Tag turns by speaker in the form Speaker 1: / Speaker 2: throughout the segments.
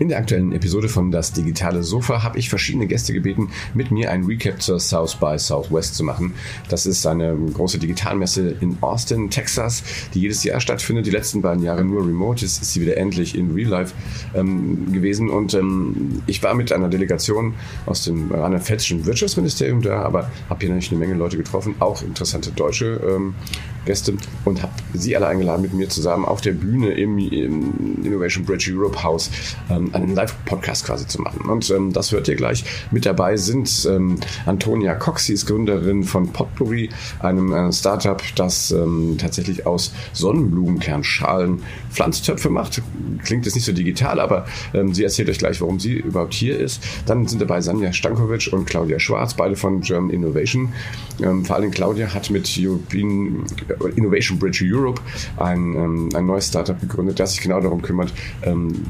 Speaker 1: In der aktuellen Episode von Das digitale Sofa habe ich verschiedene Gäste gebeten, mit mir ein Recap zur South by Southwest zu machen. Das ist eine große Digitalmesse in Austin, Texas, die jedes Jahr stattfindet. Die letzten beiden Jahre nur remote. Jetzt ist sie wieder endlich in Real Life ähm, gewesen. Und ähm, ich war mit einer Delegation aus dem rheinland-pfälzischen Wirtschaftsministerium da, aber habe hier natürlich eine Menge Leute getroffen, auch interessante deutsche ähm, Gäste und habe sie alle eingeladen, mit mir zusammen auf der Bühne im, im Innovation Bridge Europe House ähm, einen Live-Podcast quasi zu machen. Und ähm, das hört ihr gleich. Mit dabei sind ähm, Antonia Cox, sie ist Gründerin von Potpourri, einem äh, Startup, das ähm, tatsächlich aus Sonnenblumenkernschalen Pflanztöpfe macht. Klingt jetzt nicht so digital, aber ähm, sie erzählt euch gleich, warum sie überhaupt hier ist. Dann sind dabei Sanja Stankovic und Claudia Schwarz, beide von German Innovation. Ähm, vor allem Claudia hat mit European äh, Innovation Bridge Europe ein, ein neues Startup gegründet, das sich genau darum kümmert, ähm,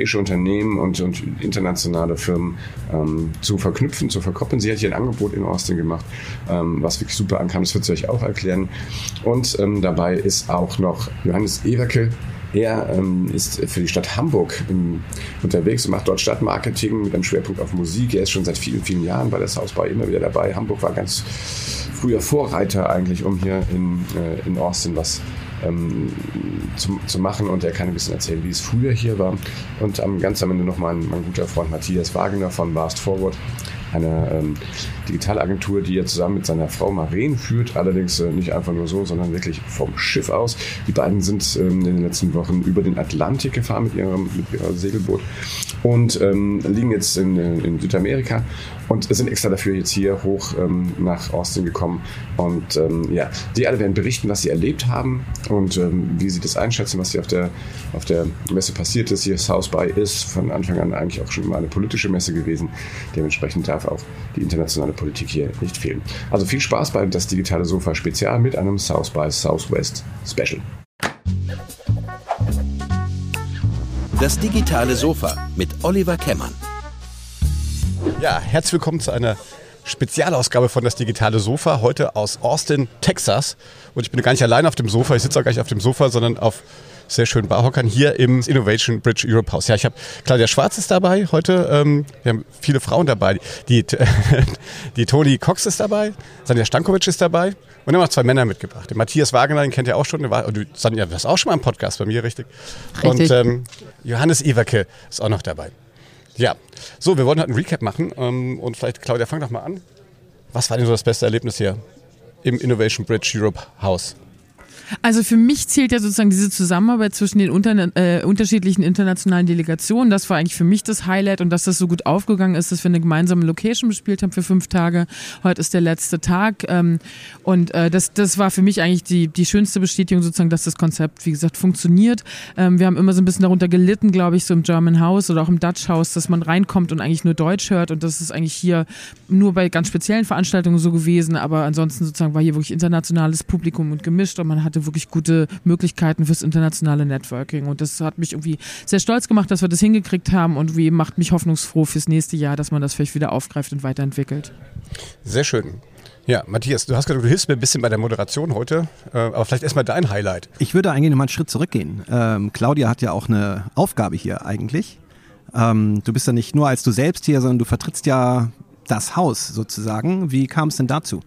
Speaker 1: europäische Unternehmen und, und internationale Firmen ähm, zu verknüpfen, zu verkoppeln. Sie hat hier ein Angebot in Austin gemacht, ähm, was wirklich super ankam. Das wird sie euch auch erklären. Und ähm, dabei ist auch noch Johannes Everke, er ähm, ist für die Stadt Hamburg im, unterwegs und macht dort Stadtmarketing mit einem Schwerpunkt auf Musik. Er ist schon seit vielen, vielen Jahren bei der South by immer wieder dabei. Hamburg war ganz früher Vorreiter eigentlich, um hier in, äh, in Austin was ähm, zu, zu machen und er kann ein bisschen erzählen, wie es früher hier war. Und am, ganz am Ende noch mein, mein guter Freund Matthias Wagner von Vast Forward, eine ähm, Digitalagentur, die er zusammen mit seiner Frau Maren führt, allerdings äh, nicht einfach nur so, sondern wirklich vom Schiff aus. Die beiden sind ähm, in den letzten Wochen über den Atlantik gefahren mit ihrem, mit ihrem Segelboot und ähm, liegen jetzt in, in Südamerika und sind extra dafür jetzt hier hoch ähm, nach Austin gekommen. Und ähm, ja, die alle werden berichten, was sie erlebt haben und ähm, wie sie das einschätzen, was hier auf der, auf der Messe passiert ist. Hier South by ist von Anfang an eigentlich auch schon mal eine politische Messe gewesen. Dementsprechend darf auch die internationale Politik hier nicht fehlen. Also viel Spaß bei das digitale Sofa Spezial mit einem South by Southwest Special.
Speaker 2: Das digitale Sofa mit Oliver Kemmern.
Speaker 3: Ja, herzlich willkommen zu einer Spezialausgabe von Das digitale Sofa, heute aus Austin, Texas. Und ich bin gar nicht allein auf dem Sofa, ich sitze auch gar nicht auf dem Sofa, sondern auf sehr schönen Barhockern hier im Innovation Bridge Europe House. Ja, ich habe Claudia Schwarz ist dabei heute. Ähm, wir haben viele Frauen dabei. Die, die Toni Cox ist dabei, Sanja Stankovic ist dabei und haben auch zwei Männer mitgebracht. Den Matthias Wagner, den kennt ihr auch schon. Der war, und Sanja, du warst auch schon mal im Podcast bei mir, richtig? richtig. Und ähm, Johannes Iwerke ist auch noch dabei. Ja, so, wir wollen heute einen Recap machen ähm, und vielleicht, Claudia, fang doch mal an. Was war denn so das beste Erlebnis hier im Innovation Bridge Europe House?
Speaker 4: Also für mich zählt ja sozusagen diese Zusammenarbeit zwischen den unter, äh, unterschiedlichen internationalen Delegationen. Das war eigentlich für mich das Highlight und dass das so gut aufgegangen ist, dass wir eine gemeinsame Location bespielt haben für fünf Tage. Heute ist der letzte Tag ähm, und äh, das, das war für mich eigentlich die, die schönste Bestätigung sozusagen, dass das Konzept, wie gesagt, funktioniert. Ähm, wir haben immer so ein bisschen darunter gelitten, glaube ich, so im German House oder auch im Dutch House, dass man reinkommt und eigentlich nur Deutsch hört und das ist eigentlich hier nur bei ganz speziellen Veranstaltungen so gewesen, aber ansonsten sozusagen war hier wirklich internationales Publikum und gemischt und man hatte hatte wirklich gute Möglichkeiten fürs internationale Networking. Und das hat mich irgendwie sehr stolz gemacht, dass wir das hingekriegt haben und wie macht mich hoffnungsfroh fürs nächste Jahr, dass man das vielleicht wieder aufgreift und weiterentwickelt.
Speaker 3: Sehr schön. Ja, Matthias, du hast gesagt, du hilfst mir ein bisschen bei der Moderation heute, äh, aber vielleicht erstmal dein Highlight.
Speaker 5: Ich würde eigentlich noch mal einen Schritt zurückgehen. Ähm, Claudia hat ja auch eine Aufgabe hier eigentlich. Ähm, du bist ja nicht nur als du selbst hier, sondern du vertrittst ja das Haus sozusagen. Wie kam es denn dazu?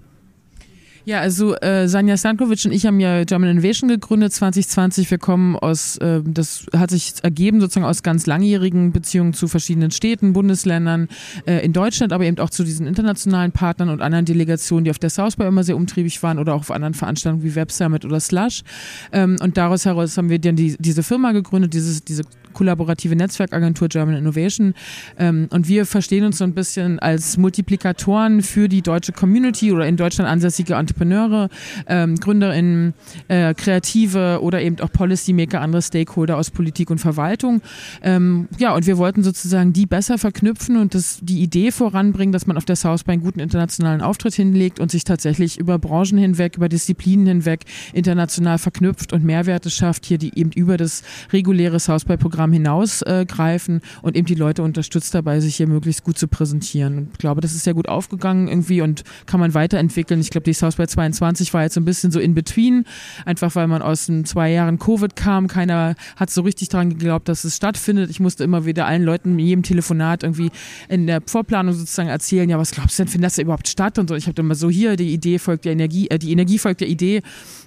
Speaker 4: Ja, also äh, Sanja Stankovic und ich haben ja German Innovation gegründet 2020. Wir kommen aus, äh, das hat sich ergeben sozusagen aus ganz langjährigen Beziehungen zu verschiedenen Städten, Bundesländern äh, in Deutschland, aber eben auch zu diesen internationalen Partnern und anderen Delegationen, die auf der South by immer sehr umtriebig waren oder auch auf anderen Veranstaltungen wie Web Summit oder Slush. Ähm, und daraus heraus haben wir dann die, diese Firma gegründet, dieses, diese kollaborative Netzwerkagentur German Innovation. Ähm, und wir verstehen uns so ein bisschen als Multiplikatoren für die deutsche Community oder in Deutschland ansässige Entrepreneure, ähm, GründerInnen, äh, Kreative oder eben auch Policymaker, andere Stakeholder aus Politik und Verwaltung. Ähm, ja, und wir wollten sozusagen die besser verknüpfen und das, die Idee voranbringen, dass man auf der South einen guten internationalen Auftritt hinlegt und sich tatsächlich über Branchen hinweg, über Disziplinen hinweg international verknüpft und Mehrwerte schafft, hier die eben über das reguläre South by Programm Programm hinausgreifen äh, und eben die Leute unterstützt dabei, sich hier möglichst gut zu präsentieren. Und ich glaube, das ist sehr gut aufgegangen irgendwie und kann man weiterentwickeln. Ich glaube, die South by 22 war jetzt so ein bisschen so in between, einfach weil man aus den zwei Jahren Covid kam. Keiner hat so richtig daran geglaubt, dass es stattfindet. Ich musste immer wieder allen Leuten in jedem Telefonat irgendwie in der Vorplanung sozusagen erzählen, ja, was glaubst du denn, findet das überhaupt statt? Und so. Ich habe immer so hier, die Idee folgt der Energie, äh, die Energie folgt der Idee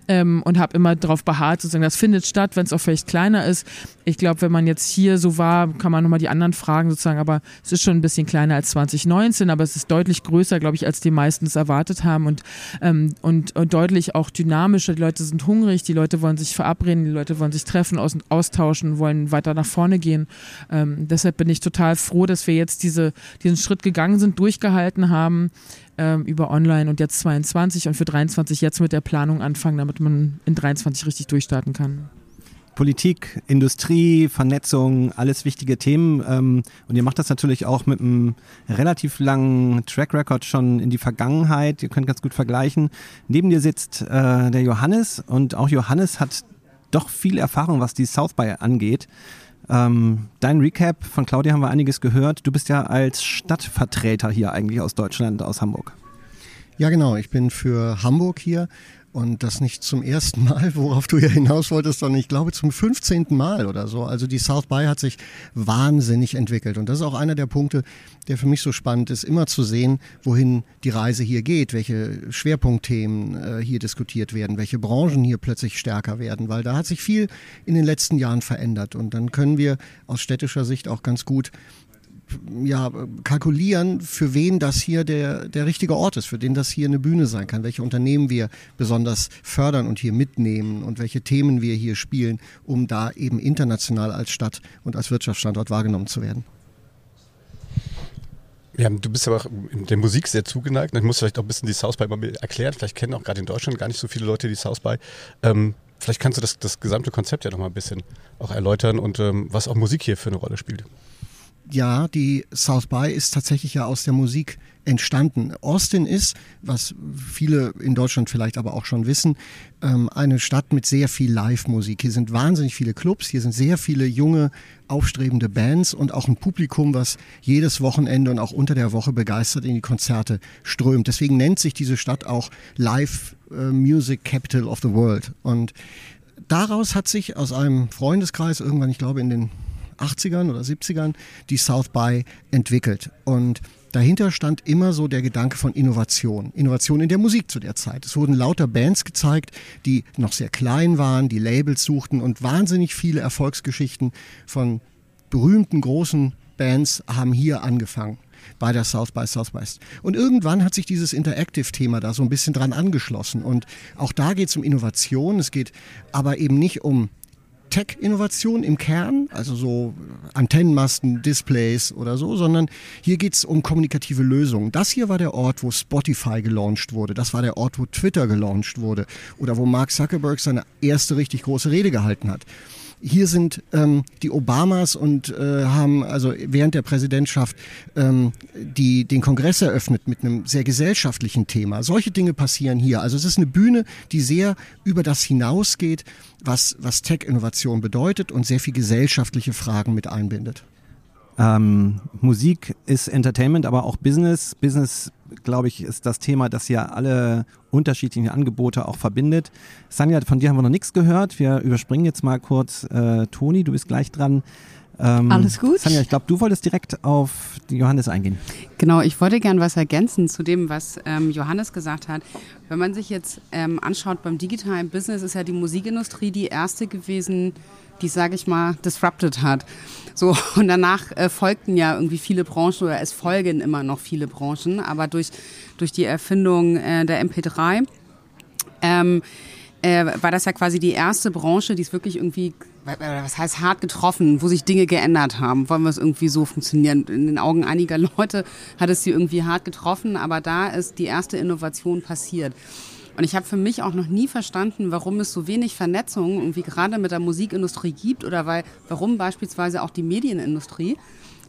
Speaker 4: ähm, und habe immer darauf beharrt, sozusagen, das findet statt, wenn es auch vielleicht kleiner ist. Ich glaube, wenn man jetzt hier so war, kann man nochmal die anderen fragen sozusagen, aber es ist schon ein bisschen kleiner als 2019, aber es ist deutlich größer, glaube ich, als die meisten es erwartet haben und, ähm, und, und, deutlich auch dynamischer. Die Leute sind hungrig, die Leute wollen sich verabreden, die Leute wollen sich treffen, aus, austauschen, wollen weiter nach vorne gehen. Ähm, deshalb bin ich total froh, dass wir jetzt diese, diesen Schritt gegangen sind, durchgehalten haben ähm, über online und jetzt 22 und für 23 jetzt mit der Planung anfangen, damit man in 23 richtig durchstarten kann.
Speaker 5: Politik, Industrie, Vernetzung, alles wichtige Themen. Ähm, und ihr macht das natürlich auch mit einem relativ langen Track Record schon in die Vergangenheit. Ihr könnt ganz gut vergleichen. Neben dir sitzt äh, der Johannes und auch Johannes hat doch viel Erfahrung, was die South by angeht. Ähm, dein Recap von Claudia haben wir einiges gehört. Du bist ja als Stadtvertreter hier eigentlich aus Deutschland, aus Hamburg.
Speaker 6: Ja, genau. Ich bin für Hamburg hier und das nicht zum ersten Mal, worauf du ja hinaus wolltest, sondern ich glaube zum 15. Mal oder so. Also die South by hat sich wahnsinnig entwickelt. Und das ist auch einer der Punkte, der für mich so spannend ist, immer zu sehen, wohin die Reise hier geht, welche Schwerpunktthemen äh, hier diskutiert werden, welche Branchen hier plötzlich stärker werden, weil da hat sich viel in den letzten Jahren verändert. Und dann können wir aus städtischer Sicht auch ganz gut ja, kalkulieren, für wen das hier der, der richtige Ort ist, für den das hier eine Bühne sein kann, welche Unternehmen wir besonders fördern und hier mitnehmen und welche Themen wir hier spielen, um da eben international als Stadt und als Wirtschaftsstandort wahrgenommen zu werden.
Speaker 3: Ja, du bist aber auch in der Musik sehr zugeneigt. Ich muss vielleicht auch ein bisschen die South by mal erklären. Vielleicht kennen auch gerade in Deutschland gar nicht so viele Leute die South by. Ähm, vielleicht kannst du das, das gesamte Konzept ja noch mal ein bisschen auch erläutern und ähm, was auch Musik hier für eine Rolle spielt
Speaker 6: ja, die South by ist tatsächlich ja aus der Musik entstanden. Austin ist, was viele in Deutschland vielleicht aber auch schon wissen, ähm, eine Stadt mit sehr viel Live-Musik. Hier sind wahnsinnig viele Clubs, hier sind sehr viele junge, aufstrebende Bands und auch ein Publikum, was jedes Wochenende und auch unter der Woche begeistert in die Konzerte strömt. Deswegen nennt sich diese Stadt auch Live äh, Music Capital of the World. Und daraus hat sich aus einem Freundeskreis irgendwann, ich glaube in den 80ern oder 70ern die South by entwickelt. Und dahinter stand immer so der Gedanke von Innovation. Innovation in der Musik zu der Zeit. Es wurden lauter Bands gezeigt, die noch sehr klein waren, die Labels suchten und wahnsinnig viele Erfolgsgeschichten von berühmten großen Bands haben hier angefangen bei der South by Southwest. Und irgendwann hat sich dieses Interactive-Thema da so ein bisschen dran angeschlossen. Und auch da geht es um Innovation. Es geht aber eben nicht um Tech-Innovation im Kern, also so Antennenmasten, Displays oder so, sondern hier geht es um kommunikative Lösungen. Das hier war der Ort, wo Spotify gelauncht wurde. Das war der Ort, wo Twitter gelauncht wurde oder wo Mark Zuckerberg seine erste richtig große Rede gehalten hat hier sind ähm, die Obamas und äh, haben also während der Präsidentschaft ähm, die, den Kongress eröffnet mit einem sehr gesellschaftlichen Thema. Solche Dinge passieren hier. Also es ist eine Bühne, die sehr über das hinausgeht, was, was Tech-Innovation bedeutet und sehr viel gesellschaftliche Fragen mit einbindet.
Speaker 5: Ähm, Musik ist Entertainment, aber auch Business. Business, glaube ich, ist das Thema, das ja alle unterschiedlichen Angebote auch verbindet. Sanja, von dir haben wir noch nichts gehört. Wir überspringen jetzt mal kurz äh, Toni, du bist gleich dran.
Speaker 7: Ähm, Alles gut.
Speaker 5: Sanja, ich glaube, du wolltest direkt auf Johannes eingehen.
Speaker 7: Genau, ich wollte gern was ergänzen zu dem, was ähm, Johannes gesagt hat. Wenn man sich jetzt ähm, anschaut, beim digitalen Business ist ja die Musikindustrie die erste gewesen, die, sage ich mal, disrupted hat. So, und danach äh, folgten ja irgendwie viele Branchen oder es folgen immer noch viele Branchen, aber durch, durch die Erfindung äh, der MP3 ähm, äh, war das ja quasi die erste Branche, die es wirklich irgendwie, was heißt hart getroffen, wo sich Dinge geändert haben. Wollen wir es irgendwie so funktionieren? In den Augen einiger Leute hat es sie irgendwie hart getroffen, aber da ist die erste Innovation passiert. Und ich habe für mich auch noch nie verstanden, warum es so wenig Vernetzung irgendwie gerade mit der Musikindustrie gibt oder weil, warum beispielsweise auch die Medienindustrie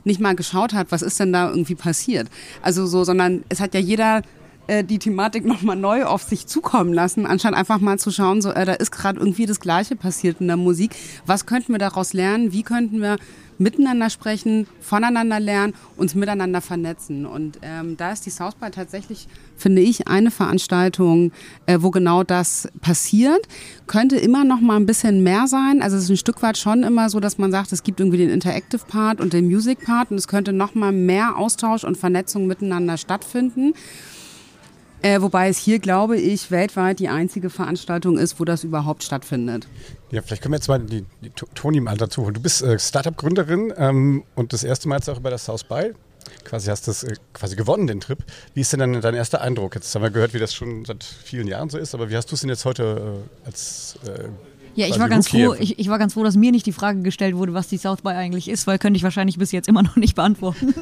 Speaker 7: nicht mal geschaut hat, was ist denn da irgendwie passiert. Also so, sondern es hat ja jeder äh, die Thematik nochmal neu auf sich zukommen lassen, anstatt einfach mal zu schauen, so, äh, da ist gerade irgendwie das Gleiche passiert in der Musik. Was könnten wir daraus lernen? Wie könnten wir miteinander sprechen, voneinander lernen, uns miteinander vernetzen. Und ähm, da ist die South by tatsächlich, finde ich, eine Veranstaltung, äh, wo genau das passiert. Könnte immer noch mal ein bisschen mehr sein. Also es ist ein Stück weit schon immer so, dass man sagt, es gibt irgendwie den Interactive Part und den Music Part und es könnte noch mal mehr Austausch und Vernetzung miteinander stattfinden. Äh, wobei es hier, glaube ich, weltweit die einzige Veranstaltung ist, wo das überhaupt stattfindet.
Speaker 3: Ja, vielleicht können wir jetzt mal die, die Toni mal dazu holen. Du bist äh, Startup-Gründerin ähm, und das erste Mal jetzt auch über das South By. Quasi hast das äh, quasi gewonnen, den Trip. Wie ist denn dann dein erster Eindruck? Jetzt haben wir gehört, wie das schon seit vielen Jahren so ist, aber wie hast du es denn jetzt heute äh, als äh,
Speaker 8: ja, ich war ganz froh, ich, ich, war ganz froh, dass mir nicht die Frage gestellt wurde, was die South by eigentlich ist, weil könnte ich wahrscheinlich bis jetzt immer noch nicht beantworten.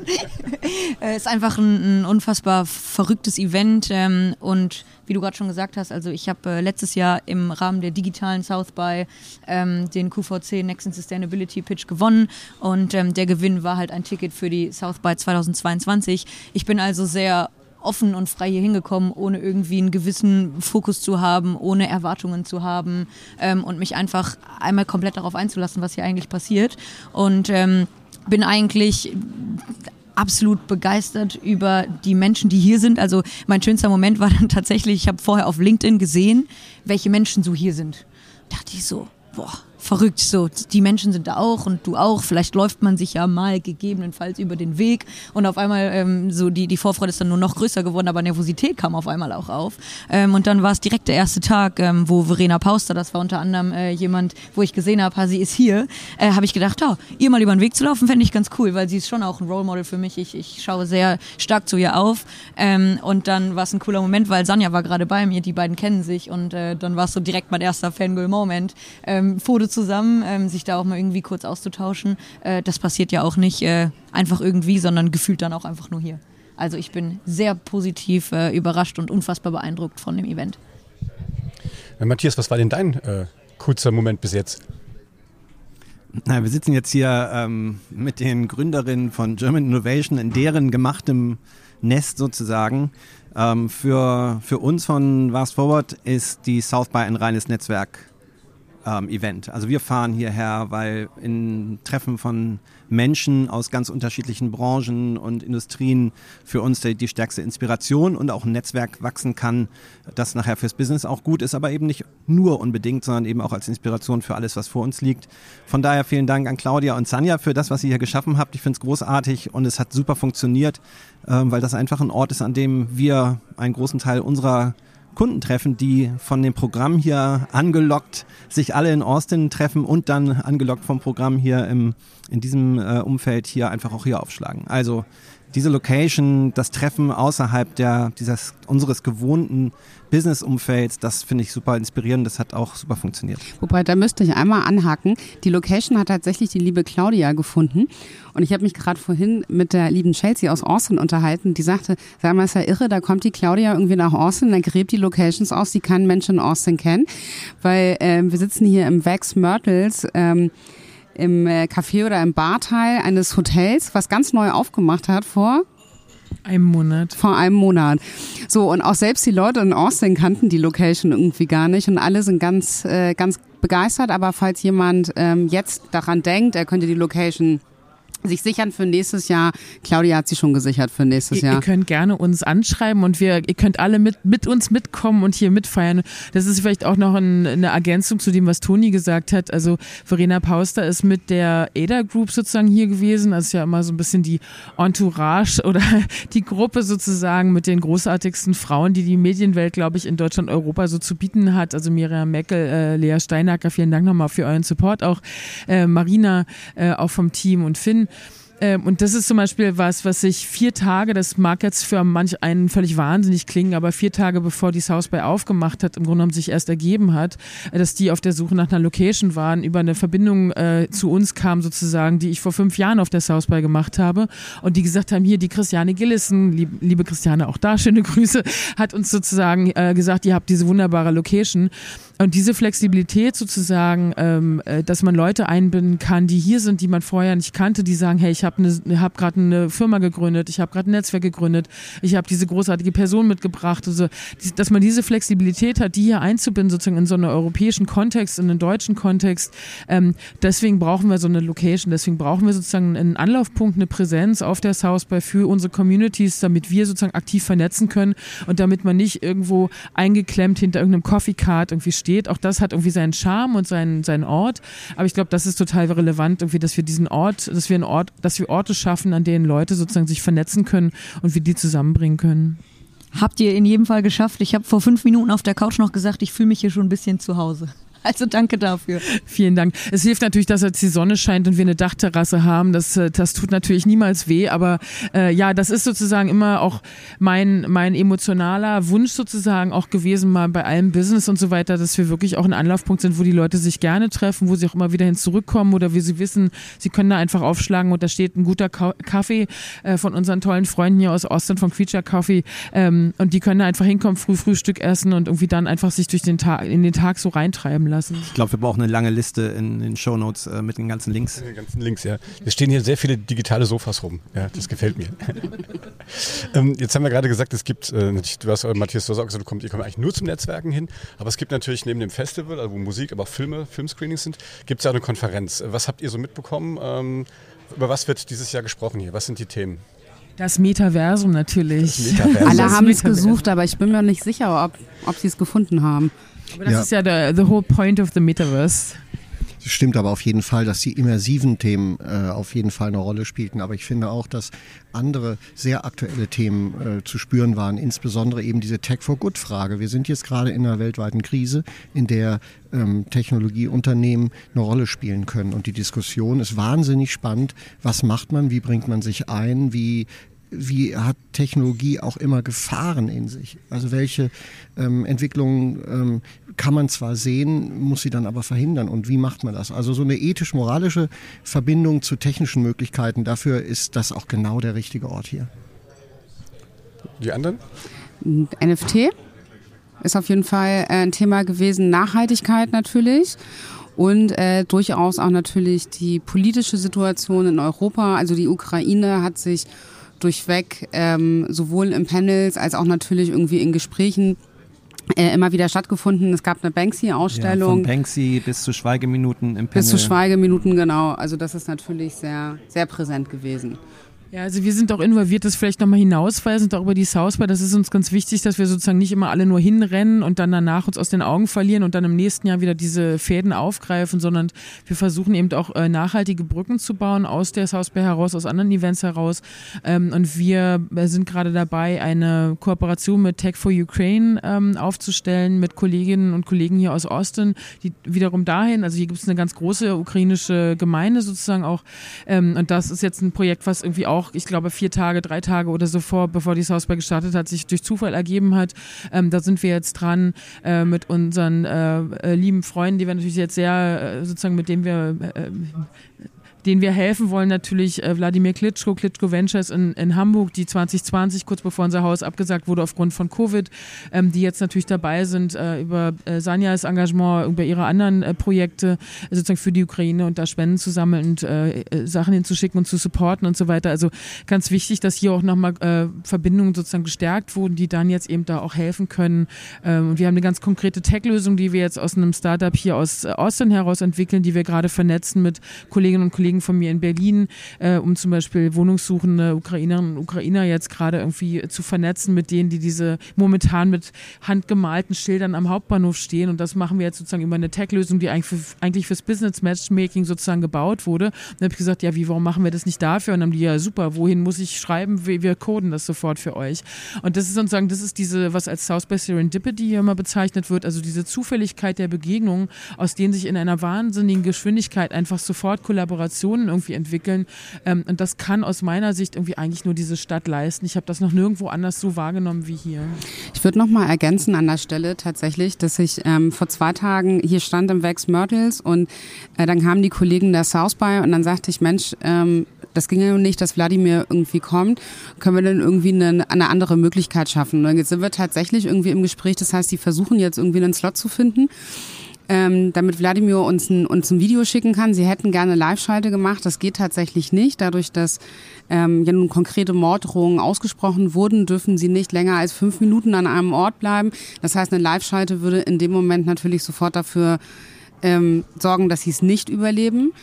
Speaker 8: Es äh, ist einfach ein, ein, unfassbar verrücktes Event ähm, und wie du gerade schon gesagt hast, also ich habe äh, letztes Jahr im Rahmen der digitalen South by ähm, den QVC Next in Sustainability Pitch gewonnen und ähm, der Gewinn war halt ein Ticket für die South by 2022. Ich bin also sehr offen und frei hier hingekommen, ohne irgendwie einen gewissen Fokus zu haben, ohne Erwartungen zu haben ähm, und mich einfach einmal komplett darauf einzulassen, was hier eigentlich passiert. Und ähm, bin eigentlich absolut begeistert über die Menschen, die hier sind. Also mein schönster Moment war dann tatsächlich, ich habe vorher auf LinkedIn gesehen, welche Menschen so hier sind. Da dachte ich so, boah, verrückt. So, die Menschen sind da auch und du auch. Vielleicht läuft man sich ja mal gegebenenfalls über den Weg und auf einmal ähm, so die, die Vorfreude ist dann nur noch größer geworden, aber Nervosität kam auf einmal auch auf. Ähm, und dann war es direkt der erste Tag, ähm, wo Verena Pauster, das war unter anderem äh, jemand, wo ich gesehen habe, sie ist hier, äh, habe ich gedacht, oh, ihr mal über den Weg zu laufen, fände ich ganz cool, weil sie ist schon auch ein Role Model für mich. Ich, ich schaue sehr stark zu ihr auf. Ähm, und dann war es ein cooler Moment, weil Sanja war gerade bei mir, die beiden kennen sich und äh, dann war es so direkt mein erster Fangirl-Moment. Ähm, Foto zusammen, ähm, sich da auch mal irgendwie kurz auszutauschen. Äh, das passiert ja auch nicht äh, einfach irgendwie, sondern gefühlt dann auch einfach nur hier. Also ich bin sehr positiv äh, überrascht und unfassbar beeindruckt von dem Event.
Speaker 3: Äh, Matthias, was war denn dein äh, kurzer Moment bis jetzt?
Speaker 5: Na, wir sitzen jetzt hier ähm, mit den Gründerinnen von German Innovation in deren gemachtem Nest sozusagen. Ähm, für, für uns von Fast Forward ist die South by ein reines Netzwerk ähm, Event. Also wir fahren hierher, weil in Treffen von Menschen aus ganz unterschiedlichen Branchen und Industrien für uns die, die stärkste Inspiration und auch ein Netzwerk wachsen kann, das nachher fürs Business auch gut ist, aber eben nicht nur unbedingt, sondern eben auch als Inspiration für alles, was vor uns liegt. Von daher vielen Dank an Claudia und Sanja für das, was ihr hier geschaffen habt. Ich finde es großartig und es hat super funktioniert, ähm, weil das einfach ein Ort ist, an dem wir einen großen Teil unserer Kunden treffen, die von dem Programm hier angelockt sich alle in Austin treffen und dann angelockt vom Programm hier im, in diesem äh, Umfeld hier einfach auch hier aufschlagen. Also diese Location, das Treffen außerhalb der, dieses, unseres gewohnten Business-Umfelds, das finde ich super inspirierend. Das hat auch super funktioniert.
Speaker 7: Wobei, da müsste ich einmal anhaken. Die Location hat tatsächlich die liebe Claudia gefunden. Und ich habe mich gerade vorhin mit der lieben Chelsea aus Austin unterhalten. Die sagte, sag mal, ist ja irre, da kommt die Claudia irgendwie nach Austin, dann gräbt die Locations aus, die kein Mensch in Austin kennt. Weil äh, wir sitzen hier im Wax Myrtles. Ähm, im äh, Café oder im Barteil eines Hotels, was ganz neu aufgemacht hat vor
Speaker 4: einem Monat.
Speaker 7: Vor einem Monat. So, und auch selbst die Leute in Austin kannten die Location irgendwie gar nicht und alle sind ganz, äh, ganz begeistert. Aber falls jemand ähm, jetzt daran denkt, er könnte die Location sich sichern für nächstes Jahr. Claudia hat sie schon gesichert für nächstes
Speaker 4: Jahr. Ihr, könnt gerne uns anschreiben und wir, ihr könnt alle mit, mit uns mitkommen und hier mitfeiern. Das ist vielleicht auch noch ein, eine Ergänzung zu dem, was Toni gesagt hat. Also Verena Pauster ist mit der ADA Group sozusagen hier gewesen. Das ist ja immer so ein bisschen die Entourage oder die Gruppe sozusagen mit den großartigsten Frauen, die die Medienwelt, glaube ich, in Deutschland, Europa so zu bieten hat. Also Miriam Meckel, äh, Lea Steinacker, vielen Dank nochmal für euren Support. Auch äh, Marina, äh, auch vom Team und Finn. Ähm, und das ist zum Beispiel was, was sich vier Tage, das mag jetzt für manch einen völlig wahnsinnig klingen, aber vier Tage bevor die South by aufgemacht hat, im Grunde genommen sich erst ergeben hat, äh, dass die auf der Suche nach einer Location waren, über eine Verbindung äh, zu uns kam sozusagen, die ich vor fünf Jahren auf der South by gemacht habe und die gesagt haben, hier die Christiane Gillissen, lieb, liebe Christiane, auch da schöne Grüße, hat uns sozusagen äh, gesagt, ihr habt diese wunderbare Location und diese Flexibilität sozusagen, ähm, äh, dass man Leute einbinden kann, die hier sind, die man vorher nicht kannte, die sagen, hey, ich habe ne, hab gerade eine Firma gegründet, ich habe gerade ein Netzwerk gegründet, ich habe diese großartige Person mitgebracht. Also, dass man diese Flexibilität hat, die hier einzubinden, sozusagen in so einen europäischen Kontext, in einen deutschen Kontext. Ähm, deswegen brauchen wir so eine Location, deswegen brauchen wir sozusagen einen Anlaufpunkt, eine Präsenz auf der South by für unsere Communities, damit wir sozusagen aktiv vernetzen können und damit man nicht irgendwo eingeklemmt hinter irgendeinem Coffee Card irgendwie steht. Auch das hat irgendwie seinen Charme und seinen, seinen Ort. Aber ich glaube, das ist total relevant, irgendwie, dass wir diesen Ort, dass wir einen Ort, dass wir Orte schaffen, an denen Leute sozusagen sich vernetzen können und wir die zusammenbringen können.
Speaker 8: Habt ihr in jedem Fall geschafft. Ich habe vor fünf Minuten auf der Couch noch gesagt, ich fühle mich hier schon ein bisschen zu Hause. Also danke dafür.
Speaker 4: Vielen Dank. Es hilft natürlich, dass jetzt die Sonne scheint und wir eine Dachterrasse haben. Das, äh, das tut natürlich niemals weh, aber äh, ja, das ist sozusagen immer auch mein, mein emotionaler Wunsch sozusagen auch gewesen, mal bei allem Business und so weiter, dass wir wirklich auch ein Anlaufpunkt sind, wo die Leute sich gerne treffen, wo sie auch immer wieder hin zurückkommen oder wie sie wissen, sie können da einfach aufschlagen und da steht ein guter Kaffee äh, von unseren tollen Freunden hier aus Austin von Creature Coffee ähm, und die können da einfach hinkommen, früh Frühstück essen und irgendwie dann einfach sich durch den Tag, in den Tag so reintreiben lassen lassen.
Speaker 5: Ich glaube, wir brauchen eine lange Liste in den Shownotes äh, mit den ganzen Links.
Speaker 3: Den ganzen Links, ja. Es stehen hier sehr viele digitale Sofas rum. Ja, das gefällt mir. ähm, jetzt haben wir gerade gesagt, es gibt, äh, du hast, äh, Matthias, du hast auch gesagt, kommt, ihr kommt eigentlich nur zum Netzwerken hin, aber es gibt natürlich neben dem Festival, also wo Musik, aber auch Filme, Filmscreenings sind, gibt es ja auch eine Konferenz. Was habt ihr so mitbekommen? Ähm, über was wird dieses Jahr gesprochen hier? Was sind die Themen?
Speaker 4: Das Metaversum natürlich. Das
Speaker 7: Metaversum. Alle haben es gesucht, aber ich bin mir nicht sicher, ob, ob sie es gefunden haben.
Speaker 4: Aber das ja. ist ja der the whole point of the Metaverse.
Speaker 6: Es stimmt aber auf jeden Fall, dass die immersiven Themen äh, auf jeden Fall eine Rolle spielten. Aber ich finde auch, dass andere sehr aktuelle Themen äh, zu spüren waren, insbesondere eben diese Tech for Good Frage. Wir sind jetzt gerade in einer weltweiten Krise, in der ähm, Technologieunternehmen eine Rolle spielen können. Und die Diskussion ist wahnsinnig spannend. Was macht man? Wie bringt man sich ein? Wie wie hat Technologie auch immer Gefahren in sich? Also welche ähm, Entwicklungen ähm, kann man zwar sehen, muss sie dann aber verhindern. Und wie macht man das? Also so eine ethisch-moralische Verbindung zu technischen Möglichkeiten, dafür ist das auch genau der richtige Ort hier.
Speaker 3: Die anderen?
Speaker 7: NFT ist auf jeden Fall äh, ein Thema gewesen. Nachhaltigkeit natürlich und äh, durchaus auch natürlich die politische Situation in Europa. Also die Ukraine hat sich durchweg ähm, sowohl in Panels als auch natürlich irgendwie in Gesprächen äh, immer wieder stattgefunden. Es gab eine Banksy-Ausstellung.
Speaker 5: Ja, von Banksy bis zu Schweigeminuten im Panel.
Speaker 7: Bis zu Schweigeminuten, genau. Also das ist natürlich sehr, sehr präsent gewesen.
Speaker 4: Ja, also wir sind auch involviert, das vielleicht nochmal hinausweisend auch über die South By. Das ist uns ganz wichtig, dass wir sozusagen nicht immer alle nur hinrennen und dann danach uns aus den Augen verlieren und dann im nächsten Jahr wieder diese Fäden aufgreifen, sondern wir versuchen eben auch äh, nachhaltige Brücken zu bauen aus der South By heraus, aus anderen Events heraus. Ähm, und wir äh, sind gerade dabei, eine Kooperation mit Tech for Ukraine ähm, aufzustellen, mit Kolleginnen und Kollegen hier aus Austin, die wiederum dahin, also hier gibt es eine ganz große ukrainische Gemeinde sozusagen auch. Ähm, und das ist jetzt ein Projekt, was irgendwie auch auch, ich glaube, vier Tage, drei Tage oder so vor, bevor die Southby gestartet hat, sich durch Zufall ergeben hat. Ähm, da sind wir jetzt dran äh, mit unseren äh, äh lieben Freunden, die wir natürlich jetzt sehr, äh, sozusagen, mit denen wir äh, denen wir helfen wollen, natürlich äh, Wladimir Klitschko, Klitschko Ventures in, in Hamburg, die 2020, kurz bevor unser Haus abgesagt wurde aufgrund von Covid, ähm, die jetzt natürlich dabei sind, äh, über äh, Sanjas Engagement, über ihre anderen äh, Projekte äh, sozusagen für die Ukraine und da Spenden zu sammeln und äh, äh, Sachen hinzuschicken und zu supporten und so weiter. Also ganz wichtig, dass hier auch nochmal äh, Verbindungen sozusagen gestärkt wurden, die dann jetzt eben da auch helfen können. Ähm, und wir haben eine ganz konkrete Tech-Lösung, die wir jetzt aus einem Startup hier aus Austin heraus entwickeln, die wir gerade vernetzen mit Kolleginnen und Kollegen Kollegen von mir in Berlin, äh, um zum Beispiel wohnungssuchende Ukrainerinnen und Ukrainer jetzt gerade irgendwie zu vernetzen mit denen, die diese momentan mit handgemalten Schildern am Hauptbahnhof stehen. Und das machen wir jetzt sozusagen über eine Tech-Lösung, die eigentlich, für, eigentlich fürs Business-Matchmaking sozusagen gebaut wurde. Und dann habe ich gesagt, ja, wie, warum machen wir das nicht dafür? Und dann haben die, ja, super, wohin muss ich schreiben? Wir, wir coden das sofort für euch. Und das ist sozusagen, das ist diese, was als South by Serendipity hier immer bezeichnet wird, also diese Zufälligkeit der Begegnungen, aus denen sich in einer wahnsinnigen Geschwindigkeit einfach sofort Kollaboration Kooperationen irgendwie entwickeln. Ähm, und das kann aus meiner Sicht irgendwie eigentlich nur diese Stadt leisten. Ich habe das noch nirgendwo anders so wahrgenommen wie hier.
Speaker 7: Ich würde noch mal ergänzen an der Stelle tatsächlich, dass ich ähm, vor zwei Tagen hier stand im Vex Myrtles und äh, dann kamen die Kollegen der South by und dann sagte ich, Mensch, ähm, das ging ja nicht, dass Wladimir irgendwie kommt, können wir dann irgendwie eine, eine andere Möglichkeit schaffen. Und jetzt sind wir tatsächlich irgendwie im Gespräch, das heißt, die versuchen jetzt irgendwie einen Slot zu finden ähm, damit Wladimir uns ein, uns ein Video schicken kann. Sie hätten gerne Live-Schalte gemacht. Das geht tatsächlich nicht. Dadurch, dass ähm, ja nun konkrete Morddrohungen ausgesprochen wurden, dürfen sie nicht länger als fünf Minuten an einem Ort bleiben. Das heißt, eine Live-Schalte würde in dem Moment natürlich sofort dafür ähm, sorgen, dass sie es nicht überleben.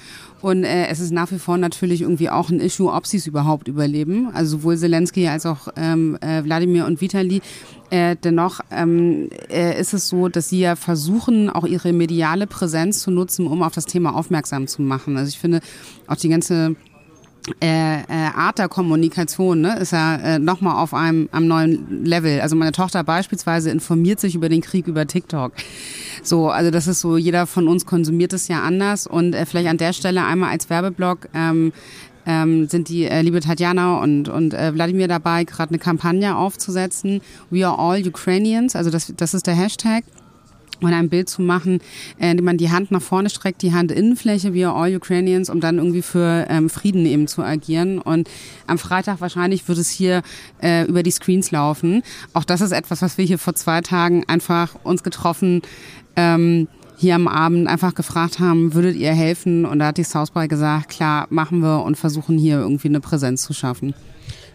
Speaker 7: Und äh, es ist nach wie vor natürlich irgendwie auch ein Issue, ob sie es überhaupt überleben. Also sowohl Zelensky als auch ähm, äh, Wladimir und Vitali. Äh, dennoch ähm, äh, ist es so, dass sie ja versuchen, auch ihre mediale Präsenz zu nutzen, um auf das Thema aufmerksam zu machen. Also ich finde auch die ganze äh, äh, Art der Kommunikation ne, ist ja äh, nochmal auf einem, einem neuen Level. Also meine Tochter beispielsweise informiert sich über den Krieg über TikTok. So, also das ist so, jeder von uns konsumiert es ja anders und äh, vielleicht an der Stelle einmal als Werbeblock ähm, ähm, sind die äh, liebe Tatjana und, und äh, Wladimir dabei, gerade eine Kampagne aufzusetzen. We are all Ukrainians, also das, das ist der Hashtag und ein Bild zu machen, äh, indem man die Hand nach vorne streckt, die Handinnenfläche, wie all Ukrainians, um dann irgendwie für ähm, Frieden eben zu agieren. Und am Freitag wahrscheinlich wird es hier äh, über die Screens laufen. Auch das ist etwas, was wir hier vor zwei Tagen einfach uns getroffen ähm, hier am Abend einfach gefragt haben, würdet ihr helfen? Und da hat die South by gesagt, klar, machen wir und versuchen hier irgendwie eine Präsenz zu schaffen.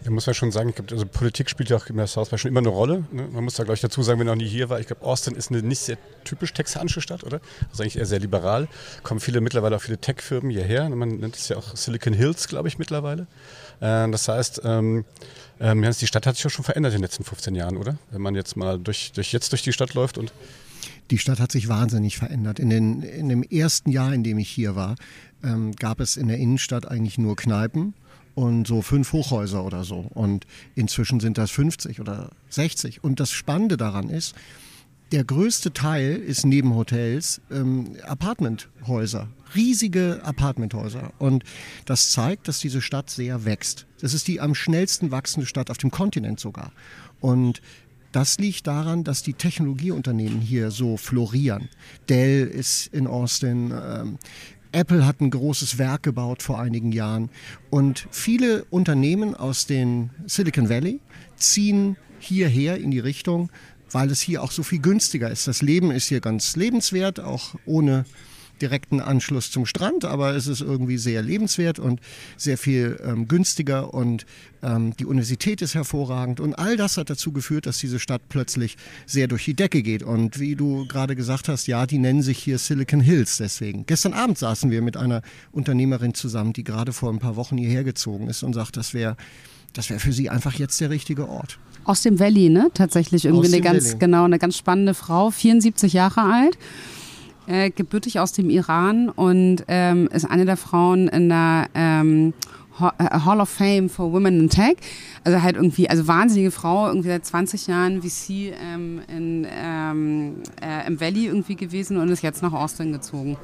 Speaker 3: Ich muss ja schon sagen, ich glaube, also Politik spielt ja auch in der South by schon immer eine Rolle. Ne? Man muss da gleich dazu sagen, wenn noch nie hier war, ich glaube, Austin ist eine nicht sehr typisch texanische Stadt, oder? Also eigentlich eher sehr liberal. Kommen viele, mittlerweile auch viele Tech-Firmen hierher. Man nennt es ja auch Silicon Hills, glaube ich, mittlerweile. Äh, das heißt, ähm, ähm, die Stadt hat sich ja schon verändert in den letzten 15 Jahren, oder? Wenn man jetzt mal durch, durch jetzt durch die Stadt läuft und
Speaker 6: die Stadt hat sich wahnsinnig verändert. In, den, in dem ersten Jahr, in dem ich hier war, ähm, gab es in der Innenstadt eigentlich nur Kneipen und so fünf Hochhäuser oder so. Und inzwischen sind das 50 oder 60. Und das Spannende daran ist, der größte Teil ist neben Hotels ähm, Apartmenthäuser, riesige Apartmenthäuser. Und das zeigt, dass diese Stadt sehr wächst. Das ist die am schnellsten wachsende Stadt auf dem Kontinent sogar. Und das liegt daran, dass die Technologieunternehmen hier so florieren. Dell ist in Austin, ähm, Apple hat ein großes Werk gebaut vor einigen Jahren und viele Unternehmen aus den Silicon Valley ziehen hierher in die Richtung, weil es hier auch so viel günstiger ist. Das Leben ist hier ganz lebenswert, auch ohne direkten Anschluss zum Strand, aber es ist irgendwie sehr lebenswert und sehr viel ähm, günstiger und ähm, die Universität ist hervorragend und all das hat dazu geführt, dass diese Stadt plötzlich sehr durch die Decke geht und wie du gerade gesagt hast, ja, die nennen sich hier Silicon Hills deswegen. Gestern Abend saßen wir mit einer Unternehmerin zusammen, die gerade vor ein paar Wochen hierher gezogen ist und sagt, das wäre das wäre für sie einfach jetzt der richtige Ort.
Speaker 7: Aus dem Valley, ne? Tatsächlich irgendwie eine ganz, Valley. genau, eine ganz spannende Frau, 74 Jahre alt äh, gebürtig aus dem Iran und ähm, ist eine der Frauen in der ähm, äh, Hall of Fame for Women in Tech. Also halt irgendwie, also wahnsinnige Frau, irgendwie seit 20 Jahren VC ähm, in, ähm, äh, im Valley irgendwie gewesen und ist jetzt nach Austin gezogen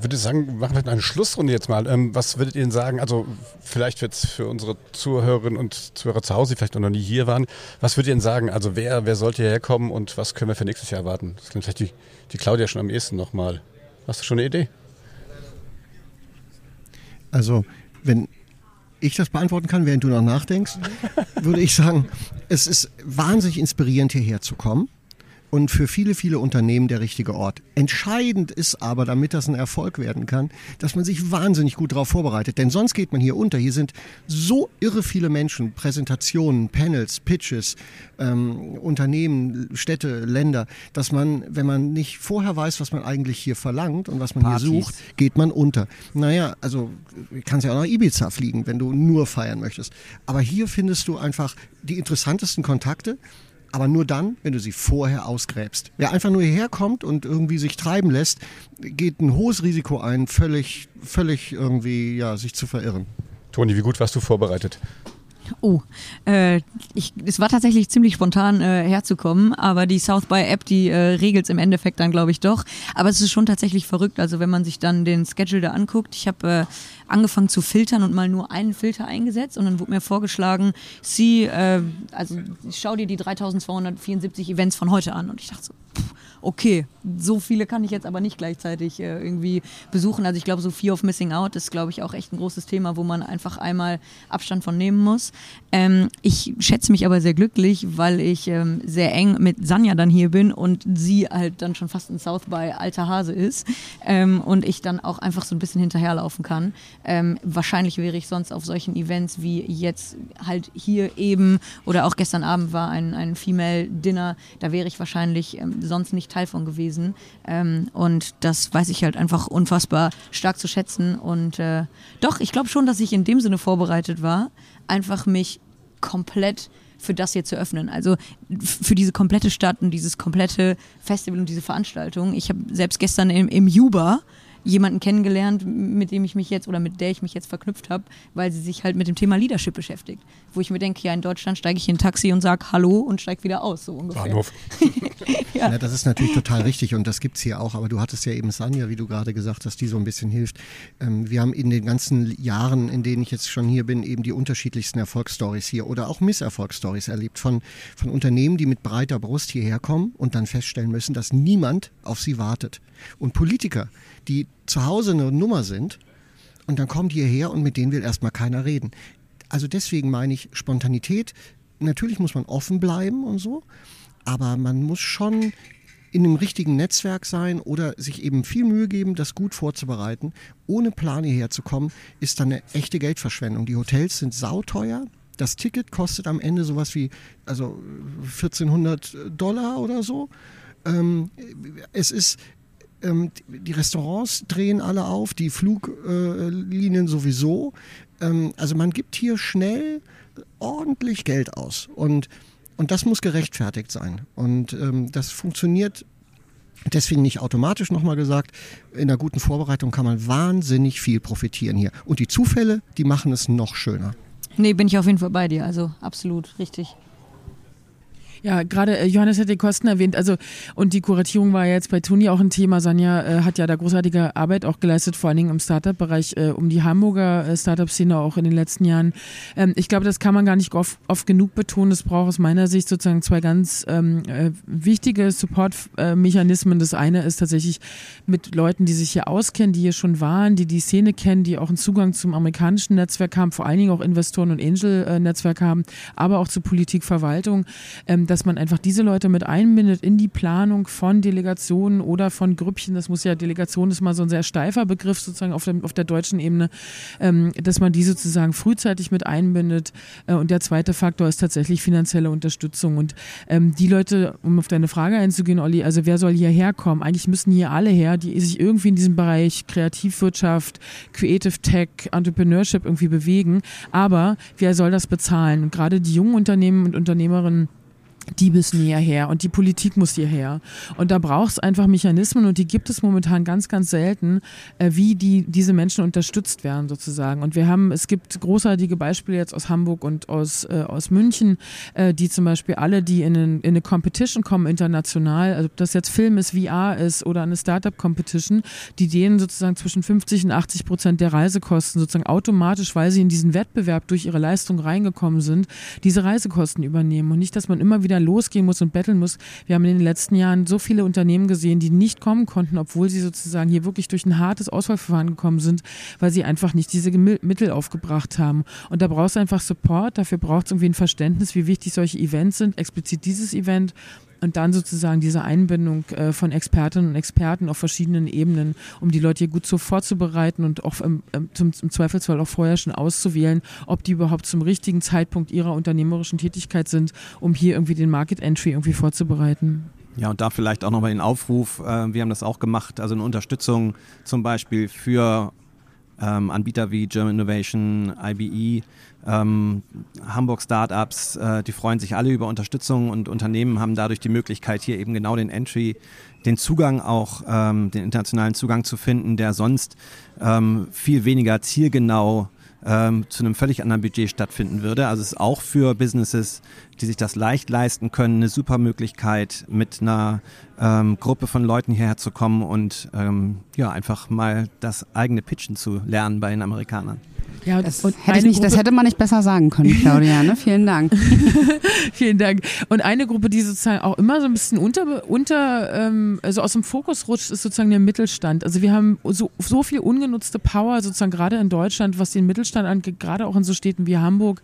Speaker 3: würde sagen, machen wir eine Schlussrunde jetzt mal. Ähm, was würdet ihr denn sagen? Also vielleicht jetzt für unsere Zuhörerinnen und Zuhörer zu Hause, die vielleicht noch nie hier waren, was würdet ihr denn sagen? Also wer, wer sollte hierher kommen und was können wir für nächstes Jahr erwarten? Das klingt vielleicht die, die Claudia schon am ehesten nochmal. Hast du schon eine Idee?
Speaker 6: Also wenn ich das beantworten kann, während du noch nachdenkst, würde ich sagen, es ist wahnsinnig inspirierend hierher zu kommen und für viele, viele Unternehmen der richtige Ort. Entscheidend ist aber, damit das ein Erfolg werden kann, dass man sich wahnsinnig gut darauf vorbereitet. Denn sonst geht man hier unter. Hier sind so irre viele Menschen, Präsentationen, Panels, Pitches, ähm, Unternehmen, Städte, Länder, dass man, wenn man nicht vorher weiß, was man eigentlich hier verlangt und was man Partys. hier sucht, geht man unter. Naja, also kannst ja auch nach Ibiza fliegen, wenn du nur feiern möchtest. Aber hier findest du einfach die interessantesten Kontakte aber nur dann, wenn du sie vorher ausgräbst. Wer einfach nur hierher kommt und irgendwie sich treiben lässt, geht ein hohes Risiko ein, völlig, völlig irgendwie, ja, sich zu verirren.
Speaker 3: Toni, wie gut warst du vorbereitet?
Speaker 8: Oh, äh, ich, es war tatsächlich ziemlich spontan äh, herzukommen, aber die South by App, die äh, regelt es im Endeffekt dann, glaube ich, doch. Aber es ist schon tatsächlich verrückt. Also wenn man sich dann den Schedule da anguckt, ich habe äh, angefangen zu filtern und mal nur einen Filter eingesetzt und dann wurde mir vorgeschlagen, sie, äh, also schau dir die 3274 Events von heute an und ich dachte so, pff, okay, so viele kann ich jetzt aber nicht gleichzeitig äh, irgendwie besuchen. Also ich glaube, so Fear of Missing Out ist, glaube ich, auch echt ein großes Thema, wo man einfach einmal Abstand von nehmen muss. Ähm, ich schätze mich aber sehr glücklich, weil ich ähm, sehr eng mit Sanja dann hier bin und sie halt dann schon fast in South by alter Hase ist ähm, und ich dann auch einfach so ein bisschen hinterherlaufen kann. Ähm, wahrscheinlich wäre ich sonst auf solchen Events wie jetzt halt hier eben oder auch gestern Abend war ein, ein Female Dinner, da wäre ich wahrscheinlich ähm, sonst nicht Teil von gewesen. Ähm, und das weiß ich halt einfach unfassbar stark zu schätzen. Und äh, doch, ich glaube schon, dass ich in dem Sinne vorbereitet war, einfach mich komplett für das hier zu öffnen. Also für diese komplette Stadt und dieses komplette Festival und diese Veranstaltung. Ich habe selbst gestern im, im Juba jemanden kennengelernt, mit dem ich mich jetzt oder mit der ich mich jetzt verknüpft habe, weil sie sich halt mit dem Thema Leadership beschäftigt. Wo ich mir denke, ja, in Deutschland steige ich in ein Taxi und sage Hallo und steige wieder aus, so ungefähr. Bahnhof.
Speaker 6: ja. ja. das ist natürlich total richtig und das gibt es hier auch. Aber du hattest ja eben Sanja, wie du gerade gesagt hast, die so ein bisschen hilft. Ähm, wir haben in den ganzen Jahren, in denen ich jetzt schon hier bin, eben die unterschiedlichsten Erfolgsstories hier oder auch Misserfolgsstories erlebt von, von Unternehmen, die mit breiter Brust hierher kommen und dann feststellen müssen, dass niemand auf sie wartet. Und Politiker, die zu Hause eine Nummer sind und dann kommen die hierher und mit denen will erstmal keiner reden. Also deswegen meine ich Spontanität. Natürlich muss man offen bleiben und so, aber man muss schon in einem richtigen Netzwerk sein oder sich eben viel Mühe geben, das gut vorzubereiten. Ohne Plan hierher zu kommen, ist dann eine echte Geldverschwendung. Die Hotels sind sauteuer. Das Ticket kostet am Ende sowas wie also 1400 Dollar oder so. Ähm, es ist ähm, die Restaurants drehen alle auf, die Fluglinien sowieso. Ähm, also man gibt hier schnell ordentlich Geld aus. Und, und das muss gerechtfertigt sein. Und ähm, das funktioniert Deswegen nicht automatisch nochmal gesagt, in einer guten Vorbereitung kann man wahnsinnig viel profitieren hier. Und die Zufälle, die machen es noch schöner.
Speaker 8: Nee, bin ich auf jeden Fall bei dir. Also absolut richtig.
Speaker 4: Ja, gerade äh, Johannes hat die Kosten erwähnt. Also und die Kuratierung war ja jetzt bei Toni auch ein Thema. Sanja äh, hat ja da großartige Arbeit auch geleistet, vor allen Dingen im Startup-Bereich, äh, um die Hamburger äh, Startup-Szene auch in den letzten Jahren. Ähm, ich glaube, das kann man gar nicht oft, oft genug betonen. Es braucht aus meiner Sicht sozusagen zwei ganz ähm, äh, wichtige Support-Mechanismen. Das eine ist tatsächlich mit Leuten, die sich hier auskennen, die hier schon waren, die die Szene kennen, die auch einen Zugang zum amerikanischen Netzwerk haben, vor allen Dingen auch Investoren und Angel-Netzwerk haben, aber auch zur Politik, Verwaltung. Ähm, dass man einfach diese Leute mit einbindet in die Planung von Delegationen oder von Grüppchen. Das muss ja, Delegation ist mal so ein sehr steifer Begriff sozusagen auf, dem, auf der deutschen Ebene, ähm, dass man die sozusagen frühzeitig mit einbindet. Äh, und der zweite Faktor ist tatsächlich finanzielle Unterstützung. Und ähm, die Leute, um auf deine Frage einzugehen, Olli, also wer soll hierher kommen? Eigentlich müssen hier alle her, die sich irgendwie in diesem Bereich Kreativwirtschaft, Creative Tech, Entrepreneurship irgendwie bewegen. Aber wer soll das bezahlen? Und gerade die jungen Unternehmen und Unternehmerinnen, die müssen hierher und die Politik muss hierher. Und da braucht es einfach Mechanismen und die gibt es momentan ganz, ganz selten, äh, wie die, diese Menschen unterstützt werden sozusagen. Und wir haben, es gibt großartige Beispiele jetzt aus Hamburg und aus, äh, aus München, äh, die zum Beispiel alle, die in, in eine Competition kommen international, also ob das jetzt Film ist, VR ist oder eine Startup-Competition, die denen sozusagen zwischen 50 und 80 Prozent der Reisekosten sozusagen automatisch, weil sie in diesen Wettbewerb durch ihre Leistung reingekommen sind, diese Reisekosten übernehmen. Und nicht, dass man immer wieder wieder losgehen muss und betteln muss. Wir haben in den letzten Jahren so viele Unternehmen gesehen, die nicht kommen konnten, obwohl sie sozusagen hier wirklich durch ein hartes Auswahlverfahren gekommen sind, weil sie einfach nicht diese Mittel aufgebracht haben. Und da brauchst du einfach Support, dafür braucht es irgendwie ein Verständnis, wie wichtig solche Events sind, explizit dieses Event und dann sozusagen diese Einbindung äh, von Expertinnen und Experten auf verschiedenen Ebenen, um die Leute hier gut so vorzubereiten und auch im, zum, im Zweifelsfall auch vorher schon auszuwählen, ob die überhaupt zum richtigen Zeitpunkt ihrer unternehmerischen Tätigkeit sind, um hier irgendwie den Market Entry irgendwie vorzubereiten.
Speaker 5: Ja, und da vielleicht auch nochmal den Aufruf, äh, wir haben das auch gemacht, also eine Unterstützung zum Beispiel für ähm, Anbieter wie German Innovation, IBE, ähm, Hamburg Startups, äh, die freuen sich alle über Unterstützung und Unternehmen haben dadurch die Möglichkeit, hier eben genau den Entry, den Zugang auch, ähm, den internationalen Zugang zu finden, der sonst ähm, viel weniger zielgenau ähm, zu einem völlig anderen Budget stattfinden würde. Also es ist auch für Businesses, die sich das leicht leisten können, eine super Möglichkeit, mit einer ähm, Gruppe von Leuten hierher zu kommen und ähm, ja einfach mal das eigene Pitchen zu lernen bei den Amerikanern.
Speaker 7: Ja, das, hätte nicht, das, hätte man nicht besser sagen können, Claudia. Ne? Vielen Dank.
Speaker 4: Vielen Dank. Und eine Gruppe, die sozusagen auch immer so ein bisschen unter, unter ähm, also aus dem Fokus rutscht, ist sozusagen der Mittelstand. Also wir haben so, so viel ungenutzte Power sozusagen gerade in Deutschland, was den Mittelstand angeht, gerade auch in so Städten wie Hamburg,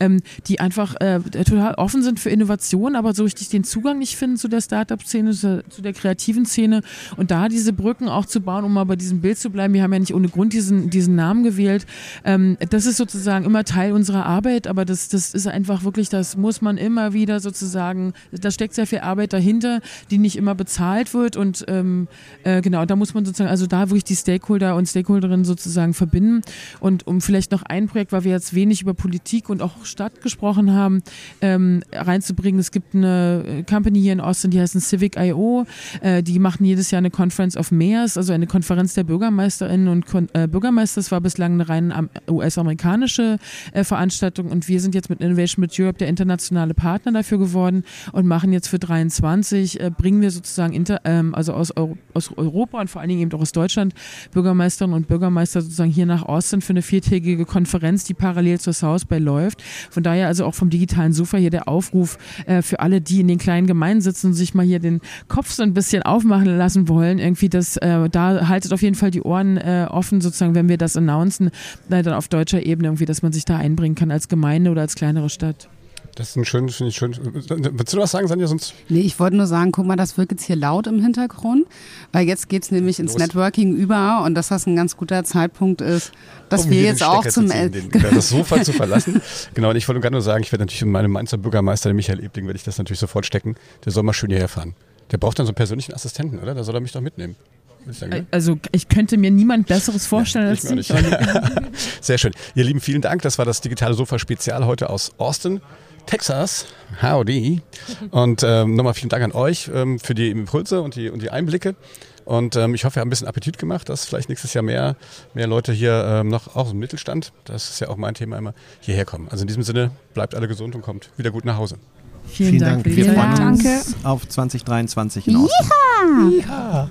Speaker 4: ähm, die einfach äh, total offen sind für Innovation, aber so richtig den Zugang nicht finden zu der Startup-Szene, zu, zu der kreativen Szene und da diese Brücken auch zu bauen, um mal bei diesem Bild zu bleiben. Wir haben ja nicht ohne Grund diesen, diesen Namen gewählt. Ähm, ähm, das ist sozusagen immer Teil unserer Arbeit, aber das, das ist einfach wirklich, das muss man immer wieder sozusagen, da steckt sehr viel Arbeit dahinter, die nicht immer bezahlt wird und ähm, äh, genau, da muss man sozusagen, also da wirklich die Stakeholder und Stakeholderinnen sozusagen verbinden und um vielleicht noch ein Projekt, weil wir jetzt wenig über Politik und auch Stadt gesprochen haben, ähm, reinzubringen. Es gibt eine Company hier in Austin, die heißt Civic.io, äh, die machen jedes Jahr eine Conference of Mayors, also eine Konferenz der Bürgermeisterinnen und Kon äh, Bürgermeister. Das war bislang eine rein US-amerikanische äh, Veranstaltung und wir sind jetzt mit Innovation with Europe der internationale Partner dafür geworden und machen jetzt für 23, äh, bringen wir sozusagen inter, ähm, also aus, Euro, aus Europa und vor allen Dingen eben auch aus Deutschland Bürgermeisterinnen und Bürgermeister sozusagen hier nach Austin für eine viertägige Konferenz, die parallel zur South Bay läuft. Von daher also auch vom digitalen Sofa hier der Aufruf äh, für alle, die in den kleinen Gemeinden sitzen und sich mal hier den Kopf so ein bisschen aufmachen lassen wollen, irgendwie das, äh, da haltet auf jeden Fall die Ohren äh, offen, sozusagen, wenn wir das announcen, äh, dann auf deutscher Ebene irgendwie, dass man sich da einbringen kann als Gemeinde oder als kleinere Stadt.
Speaker 3: Das ist ein schön, finde ich schön. Willst du was sagen, Sanja? Sonst
Speaker 7: nee, ich wollte nur sagen, guck mal, das wird jetzt hier laut im Hintergrund, weil jetzt geht es nämlich ins Los. Networking über und dass das ein ganz guter Zeitpunkt ist, dass um wir jetzt auch zum
Speaker 3: ziehen, den, das Sofa zu verlassen. Genau, und ich wollte gerade nur sagen, ich werde natürlich mit meinem Mainzer Bürgermeister, dem Michael Ebling, werde ich das natürlich sofort stecken. Der soll mal schön hierher fahren. Der braucht dann so einen persönlichen Assistenten, oder? Da soll er mich doch mitnehmen.
Speaker 4: Also ich könnte mir niemand Besseres vorstellen ja, als Sie.
Speaker 3: Sehr schön. Ihr Lieben, vielen Dank. Das war das digitale Sofa Spezial heute aus Austin. Texas, howdy. Und ähm, nochmal vielen Dank an euch ähm, für die Impulse und die, und die Einblicke. Und ähm, ich hoffe, wir haben ein bisschen Appetit gemacht, dass vielleicht nächstes Jahr mehr, mehr Leute hier ähm, noch, auch im Mittelstand, das ist ja auch mein Thema immer, hierher kommen. Also in diesem Sinne, bleibt alle gesund und kommt wieder gut nach Hause.
Speaker 4: Vielen, Vielen Dank.
Speaker 5: Dank. Wir freuen uns auf 2023 in Austin.
Speaker 7: Ja.